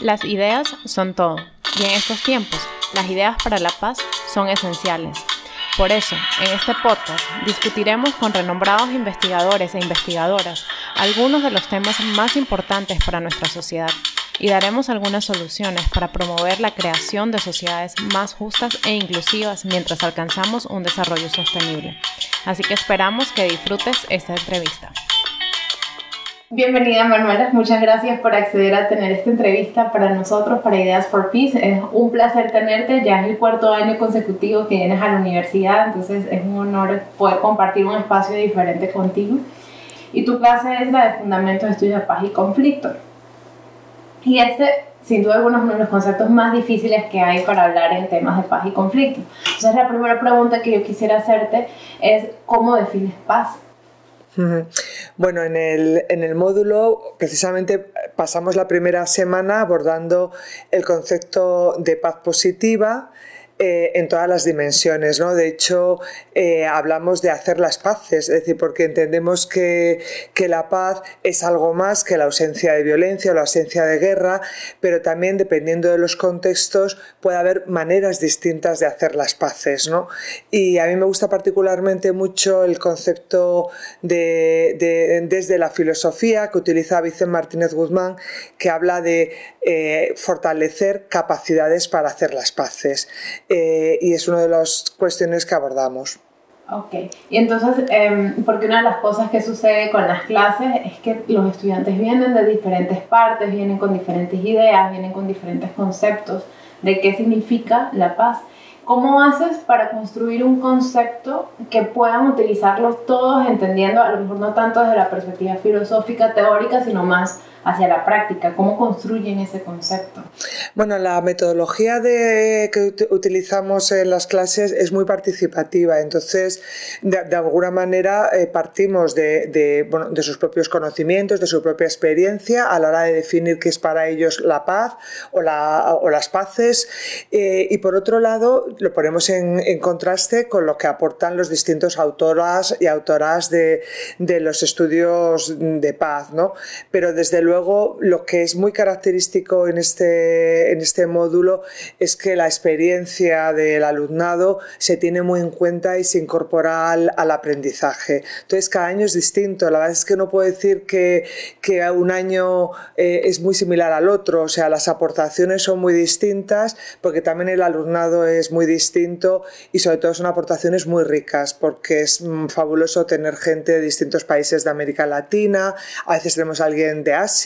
Las ideas son todo, y en estos tiempos, las ideas para la paz son esenciales. Por eso, en este podcast discutiremos con renombrados investigadores e investigadoras algunos de los temas más importantes para nuestra sociedad y daremos algunas soluciones para promover la creación de sociedades más justas e inclusivas mientras alcanzamos un desarrollo sostenible. Así que esperamos que disfrutes esta entrevista. Bienvenida Manuela, muchas gracias por acceder a tener esta entrevista para nosotros, para Ideas for Peace. Es un placer tenerte, ya es el cuarto año consecutivo que vienes a la universidad, entonces es un honor poder compartir un espacio diferente contigo. Y tu clase es la de Fundamentos de Estudios de Paz y Conflicto. Y este, sin duda es uno de los conceptos más difíciles que hay para hablar en temas de paz y conflicto. Entonces la primera pregunta que yo quisiera hacerte es, ¿cómo defines paz? Bueno, en el, en el, módulo precisamente pasamos la primera semana abordando el concepto de paz positiva, eh, en todas las dimensiones. ¿no? De hecho, eh, hablamos de hacer las paces, es decir, porque entendemos que, que, la paz es algo más que la ausencia de violencia o la ausencia de guerra, pero también dependiendo de los contextos puede haber maneras distintas de hacer las paces. ¿no? Y a mí me gusta particularmente mucho el concepto de, de, desde la filosofía que utiliza Vicente Martínez Guzmán, que habla de eh, fortalecer capacidades para hacer las paces. Eh, y es una de las cuestiones que abordamos. Ok, y entonces, eh, porque una de las cosas que sucede con las clases es que los estudiantes vienen de diferentes partes, vienen con diferentes ideas, vienen con diferentes conceptos de qué significa la paz. ¿Cómo haces para construir un concepto que puedan utilizarlo todos entendiendo, a lo mejor no tanto desde la perspectiva filosófica, teórica, sino más hacia la práctica? ¿Cómo construyen ese concepto? Bueno, la metodología de, que utilizamos en las clases es muy participativa, entonces de, alguna manera eh, partimos de, de, bueno, de, sus propios conocimientos, de su propia experiencia a la hora de definir qué es para ellos la paz o, la, o las paces eh, y por otro lado lo ponemos en, en, contraste con lo que aportan los distintos autoras y autoras de, de los estudios de paz, ¿no? Pero desde luego luego lo que es muy característico en este, en este módulo es que la experiencia del alumnado se tiene muy en cuenta y se incorpora al, aprendizaje. Entonces cada año es distinto. La verdad es que no puedo decir que, que un año eh, es muy similar al otro. O sea, las aportaciones son muy distintas porque también el alumnado es muy distinto y sobre todo son aportaciones muy ricas porque es mm, fabuloso tener gente de distintos países de América Latina. A veces tenemos a alguien de Asia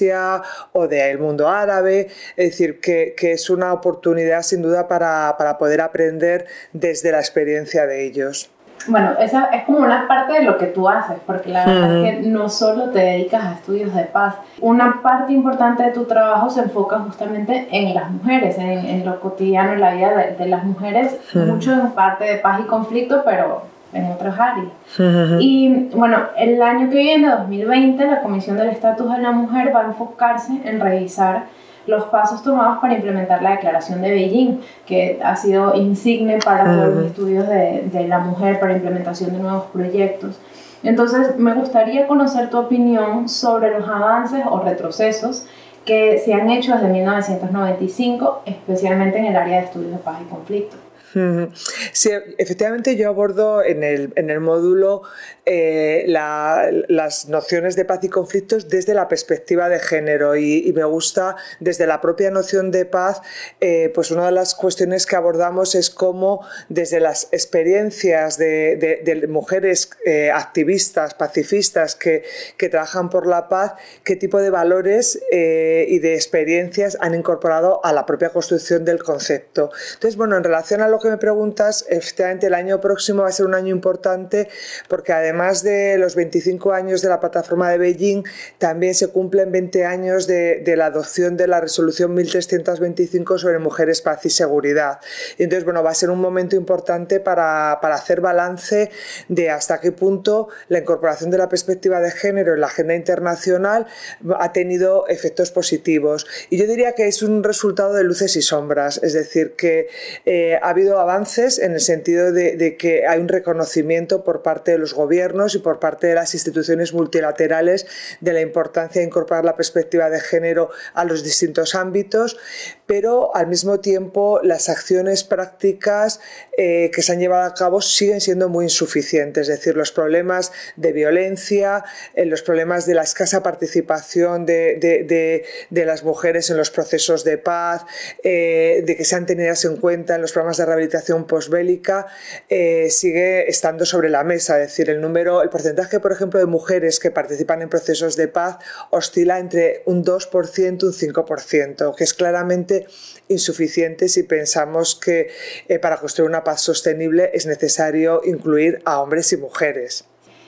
o del mundo árabe, es decir, que, que es una oportunidad sin duda para, para, poder aprender desde la experiencia de ellos. Bueno, esa es como una parte de lo que tú haces, porque la verdad es que no solo te dedicas a estudios de paz, una parte importante de tu trabajo se enfoca justamente en las mujeres, en, en lo cotidiano, en la vida de, de las mujeres, mucho en parte de paz y conflicto, pero en otras áreas. Y bueno, el año que viene, 2020, la Comisión del Estatus de la Mujer va a enfocarse en revisar los pasos tomados para implementar la Declaración de Beijing, que ha sido insigne para los estudios de, de la mujer, para implementación de nuevos proyectos. Entonces, me gustaría conocer tu opinión sobre los avances o retrocesos que se han hecho desde 1995, especialmente en el área de estudios de paz y conflicto. Sí, efectivamente yo abordo en el, en el módulo eh, las nociones de paz y conflictos desde la perspectiva de género y, me gusta desde la propia noción de paz, eh, pues una de las cuestiones que abordamos es cómo desde las experiencias de, mujeres eh, activistas, pacifistas que, que, trabajan por la paz, qué tipo de valores y de experiencias han incorporado a la propia construcción del concepto. Entonces, bueno, en relación a lo que me preguntas, efectivamente el año próximo va a ser un año importante porque además de los 25 años de la plataforma de Beijing, también se cumplen 20 años de, la adopción de la resolución 1325 sobre mujeres, paz y seguridad. Y entonces, bueno, va a ser un momento importante para, para hacer balance de hasta qué punto la incorporación de la perspectiva de género en la agenda internacional ha tenido efectos positivos. Y yo diría que es un resultado de luces y sombras, es decir, que eh, ha habido habido avances en el sentido de, que hay un reconocimiento por parte de los gobiernos y por parte de las instituciones multilaterales de la importancia de incorporar la perspectiva de género a los distintos ámbitos, pero al mismo tiempo las acciones prácticas eh, que se han llevado a cabo siguen siendo muy insuficientes, es decir, los problemas de violencia, eh, los problemas de la escasa participación de, las mujeres en los procesos de paz, eh, de que sean tenidas en cuenta en los programas de rehabilitación posbélica, sigue estando sobre la mesa, es decir, el número, el porcentaje, por ejemplo, de mujeres que participan en procesos de paz oscila entre un 2% y un 5%, que es claramente insuficiente si pensamos que para construir una paz sostenible es necesario incluir a hombres y mujeres.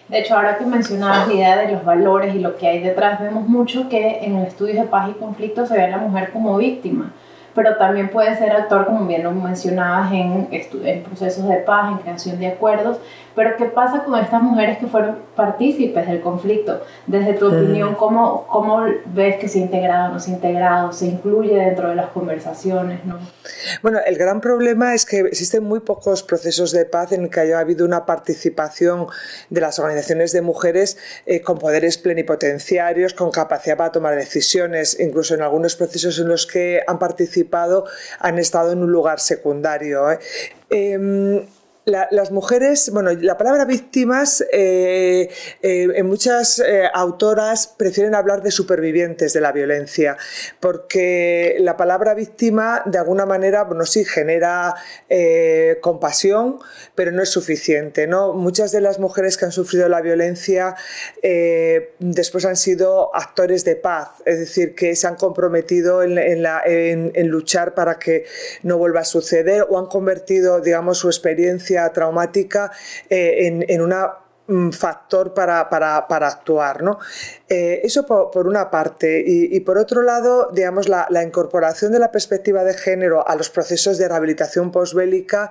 De hecho, ahora que mencionabas la idea de los valores y lo que hay detrás, vemos mucho que en el estudio de paz y conflicto se ve a la mujer como víctima pero también puede ser actor, como bien lo mencionabas, en, en procesos de paz, en creación de acuerdos. Pero ¿qué pasa con estas mujeres que fueron partícipes del conflicto? Desde tu opinión, ¿cómo, ¿cómo, ves que se ha integrado o no se ha integrado, se incluye dentro de las conversaciones? ¿no? Bueno, el gran problema es que existen muy pocos procesos de paz en el que haya habido una participación de las organizaciones de mujeres eh, con poderes plenipotenciarios, con capacidad para tomar decisiones, incluso en algunos procesos en los que han participado han estado en un lugar secundario. ¿eh? Em, las mujeres, bueno, la palabra víctimas, eh, eh, en muchas eh, autoras prefieren hablar de supervivientes de la violencia, porque la palabra víctima de alguna manera, bueno, sí genera compasión, pero no es suficiente, ¿no? Muchas de las mujeres que han sufrido la violencia después han sido actores de paz, es decir, que se han comprometido en, en luchar para que no vuelva a suceder o han convertido, digamos, su experiencia traumática eh, en, en, una Mm, factor para, para, para actuar. ¿no? Eh, eso por, una parte. Y, por otro lado, digamos, la, incorporación de la perspectiva de género a los procesos de rehabilitación posbélica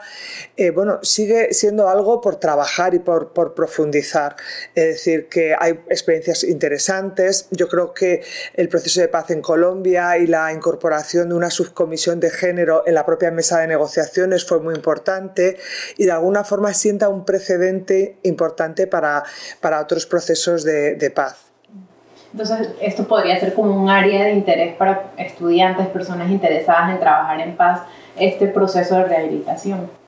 eh, bueno, sigue siendo algo por trabajar y por, profundizar. Es decir, que hay experiencias interesantes. Yo creo que el proceso de paz en Colombia y la incorporación de una subcomisión de género en la propia mesa de negociaciones fue muy importante y de alguna forma sienta un precedente importante para, para otros procesos de paz. Entonces, esto podría ser como un área de interés para estudiantes, personas interesadas en trabajar en paz, este proceso de rehabilitación.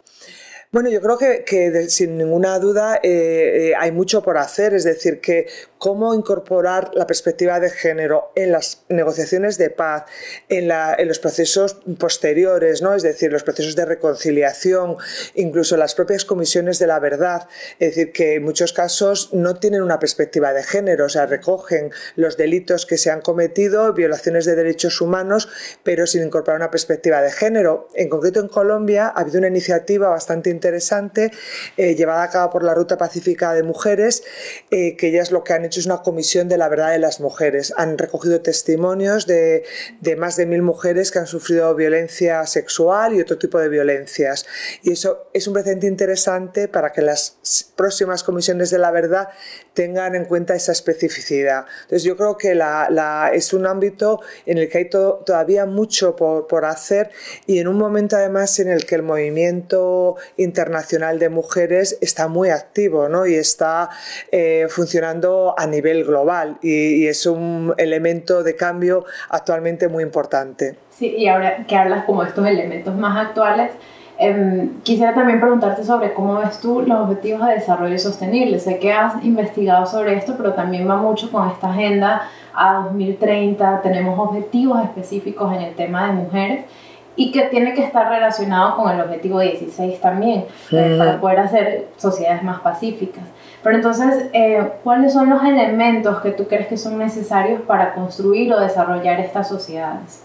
Bueno, yo creo que, sin ninguna duda eh, eh, hay mucho por hacer, es decir, que cómo incorporar la perspectiva de género en las negociaciones de paz, en, los procesos posteriores, ¿no? es decir, los procesos de reconciliación, incluso las propias comisiones de la verdad, es decir, que en muchos casos no tienen una perspectiva de género, o sea, recogen los delitos que se han cometido, violaciones de derechos humanos, pero sin incorporar una perspectiva de género. En concreto, en Colombia ha habido una iniciativa bastante interesante interesante eh, llevada a cabo por la Ruta Pacífica de Mujeres, eh, que ellas lo que han hecho es una comisión de la verdad de las mujeres. Han recogido testimonios de, de más de mil mujeres que han sufrido violencia sexual y otro tipo de violencias. Y eso es un precedente interesante para que las próximas comisiones de la verdad tengan en cuenta esa especificidad. Entonces yo creo que la, la, es un ámbito en el que hay todavía mucho por, por, hacer y en un momento además en el que el movimiento internacional de mujeres está muy activo ¿no? y está eh, funcionando a nivel global y, es un elemento de cambio actualmente muy importante. Sí, y ahora que hablas como estos elementos más actuales, em, quisiera también preguntarte sobre cómo ves tú los objetivos de desarrollo sostenible. Sé que has investigado sobre esto, pero también va mucho con esta agenda a 2030. Tenemos objetivos específicos en el tema de mujeres y que tiene que estar relacionado con el objetivo 16 también, eh, para poder hacer sociedades más pacíficas. Pero entonces, eh, ¿cuáles son los elementos que tú crees que son necesarios para construir o desarrollar estas sociedades?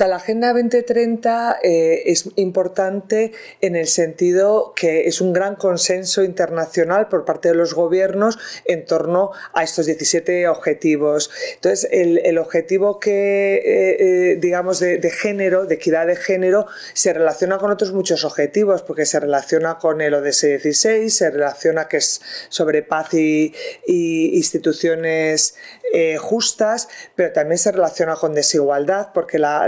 Sea, la Agenda 2030 eh, es importante en el sentido que es un gran consenso internacional por parte de los gobiernos en torno a estos 17 objetivos. Entonces, el, objetivo que, eh, eh, digamos, de, género, de equidad de género, se relaciona con otros muchos objetivos, porque se relaciona con el ODS 16, se relaciona que es sobre paz y, instituciones eh, justas, pero también se relaciona con desigualdad, porque la,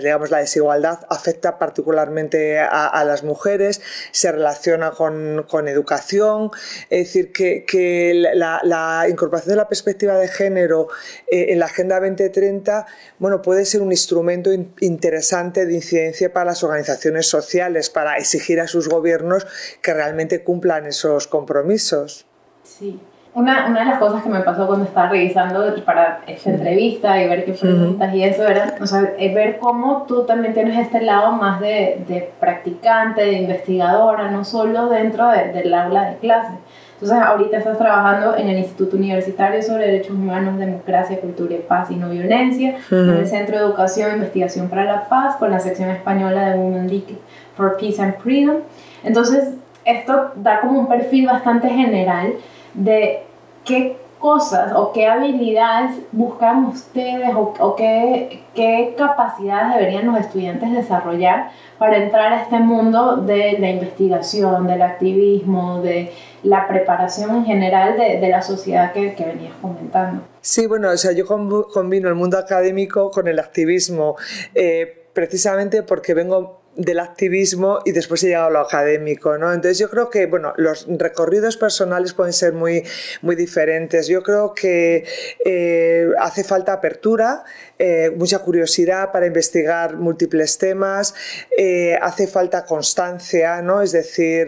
digamos, la desigualdad afecta particularmente a, las mujeres, se relaciona con, educación, es decir, que, la, incorporación de la perspectiva de género eh, en la Agenda 2030 bueno, puede ser un instrumento interesante de incidencia para las organizaciones sociales, para exigir a sus gobiernos que realmente cumplan esos compromisos. Sí. Una, una, de las cosas que me pasó cuando estaba revisando para esta entrevista y ver qué preguntas y eso era o sea, ver cómo tú también tienes este lado más de, de practicante, de investigadora, no solo dentro del aula de clase. Entonces, ahorita estás trabajando en el Instituto Universitario sobre Derechos Humanos, Democracia, Cultura y Paz y No Violencia, en el Centro de Educación e Investigación para la Paz, con la sección española de Women League for Peace and Freedom. Entonces, esto da como un perfil bastante general de qué cosas o qué habilidades buscan ustedes o, qué, qué, capacidades deberían los estudiantes desarrollar para entrar a este mundo de la investigación, del activismo, de la preparación en general de, de la sociedad que, que, venías comentando. Sí, bueno, o sea, yo combino el mundo académico con el activismo, eh, precisamente porque vengo del activismo y después he llegado a lo académico, ¿no? Entonces yo creo que, bueno, los recorridos personales pueden ser muy, muy diferentes. Yo creo que eh, hace falta apertura, eh, mucha curiosidad para investigar múltiples temas, eh, hace falta constancia, ¿no? Es decir,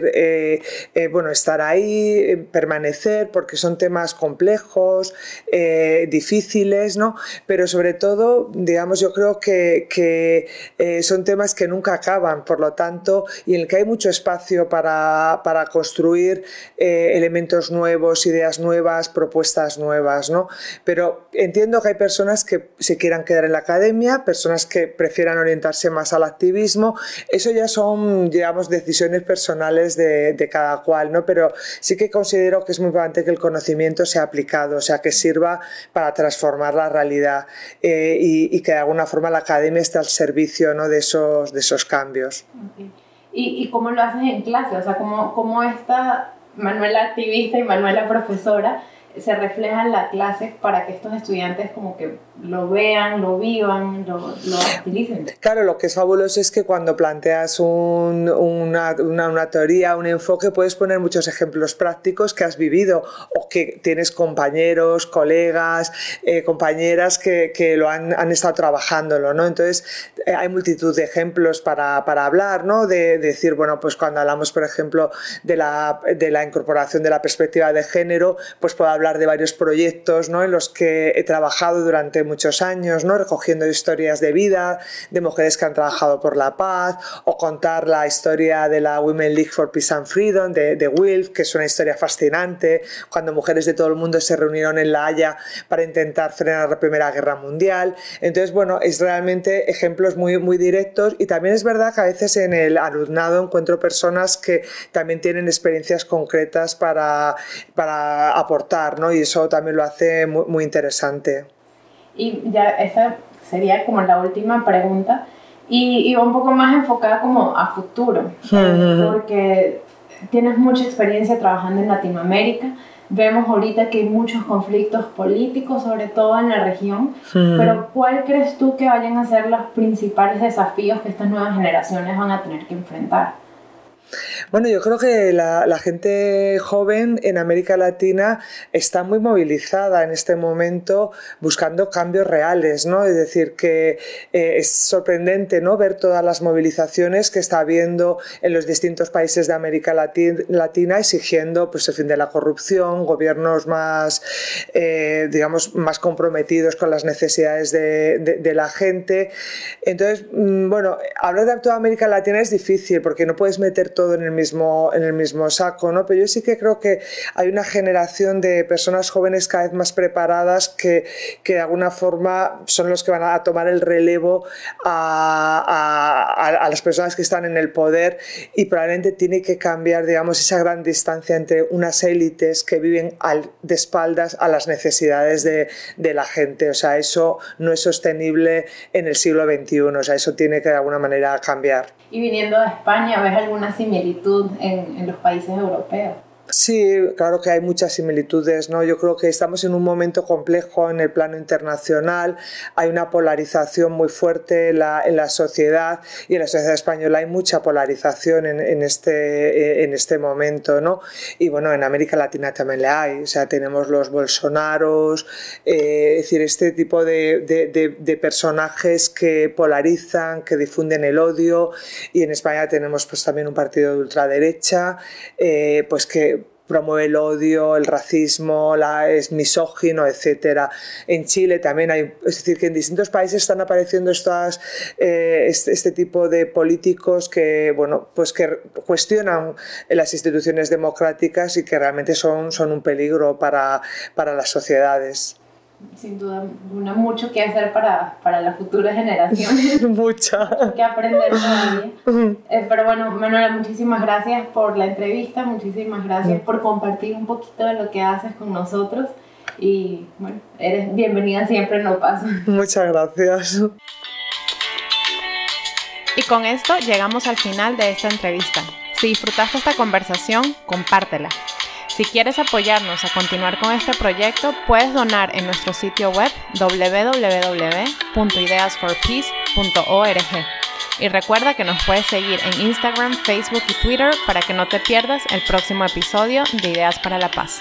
bueno, estar ahí, permanecer, porque son temas complejos, difíciles, ¿no? Pero sobre todo, digamos, yo creo que, que son temas que nunca acaban por lo tanto, y en el que hay mucho espacio para, para construir eh, elementos nuevos, ideas nuevas, propuestas nuevas, ¿no? Pero entiendo que hay personas que se quieran quedar en la academia, personas que prefieran orientarse más al activismo, eso ya son, digamos, decisiones personales de, de cada cual, ¿no? Pero sí que considero que es muy importante que el conocimiento sea aplicado, o sea, que sirva para transformar la realidad eh, y, y, que de alguna forma la academia esté al servicio ¿no? de, esos, de esos cambios. ¿Y, ¿Y, cómo lo haces en clase? O sea, ¿cómo, cómo esta Manuela activista y Manuela profesora se refleja en la clase para que estos estudiantes como que lo vean, lo vivan, lo, lo utilicen. Claro, lo que es fabuloso es que cuando planteas un, una, una, una, teoría, un enfoque, puedes poner muchos ejemplos prácticos que has vivido o que tienes compañeros, colegas, eh, compañeras que, que, lo han, han, estado trabajándolo, ¿no? Entonces, eh, hay multitud de ejemplos para, para hablar, ¿no? De, de, decir, bueno, pues cuando hablamos, por ejemplo, de la, de la incorporación de la perspectiva de género, pues puedo hablar de varios proyectos, ¿no? En los que he trabajado durante muchos años, ¿no? recogiendo historias de vida de mujeres que han trabajado por la paz, o contar la historia de la Women League for Peace and Freedom de, de Wilf, que es una historia fascinante, cuando mujeres de todo el mundo se reunieron en La Haya para intentar frenar la Primera Guerra Mundial. Entonces, bueno, es realmente ejemplos muy, muy directos y también es verdad que a veces en el alumnado encuentro personas que también tienen experiencias concretas para, para aportar, ¿no? Y eso también lo hace muy, muy interesante. Y ya esa sería como la última pregunta. Y, va un poco más enfocada como a futuro, porque tienes mucha experiencia trabajando en Latinoamérica. Vemos ahorita que hay muchos conflictos políticos, sobre todo en la región, pero ¿cuál crees tú que vayan a ser los principales desafíos que estas nuevas generaciones van a tener que enfrentar? Bueno, yo creo que la, gente joven en América Latina está muy movilizada en este momento buscando cambios reales, ¿no? Es decir, que eh, es sorprendente, ¿no? Ver todas las movilizaciones que está habiendo en los distintos países de América Latina exigiendo pues, el fin de la corrupción, gobiernos más, eh, digamos, más comprometidos con las necesidades de, de la gente. Entonces, mm, bueno, hablar de toda América Latina es difícil porque no puedes meter todo en el mismo, en el mismo saco, ¿no? Pero yo sí que creo que hay una generación de personas jóvenes cada vez más preparadas que, que de alguna forma son los que van a tomar el relevo a, a, a las personas que están en el poder y probablemente tiene que cambiar, digamos, esa gran distancia entre unas élites que viven al, de espaldas a las necesidades de, de la gente. O sea, eso no es sostenible en el siglo XXI. O sea, eso tiene que de alguna manera cambiar. Y viniendo de España, ¿ves alguna similitud en, en los países europeos? Sí, claro que hay muchas similitudes, ¿no? Yo creo que estamos en un momento complejo en el plano internacional, hay una polarización muy fuerte en la, en la sociedad y en la sociedad española hay mucha polarización en, en, este, en este momento, ¿no? Y bueno, en América Latina también le hay, o sea, tenemos los Bolsonaros, eh, es decir, este tipo de, de, de, personajes que polarizan, que difunden el odio y en España tenemos pues también un partido de ultraderecha, eh, pues que promueve el odio, el racismo, la, es misógino, etc. En Chile también hay, es decir, que en distintos países están apareciendo estas, eh, este, este, tipo de políticos que, bueno, pues que cuestionan las instituciones democráticas y que realmente son, son un peligro para, para las sociedades sin duda mucho que hacer para, para las futuras generaciones. Mucha. que aprender todavía. Eh, pero bueno, Manuela, muchísimas gracias por la entrevista, muchísimas gracias por compartir un poquito de lo que haces con nosotros. Y bueno, eres bienvenida siempre, no pasa. Muchas gracias. Y con esto llegamos al final de esta entrevista. Si disfrutaste esta conversación, compártela. Si quieres apoyarnos a continuar con este proyecto, puedes donar en nuestro sitio web www.ideasforpeace.org. Y recuerda que nos puedes seguir en Instagram, Facebook y Twitter para que no te pierdas el próximo episodio de Ideas para la Paz.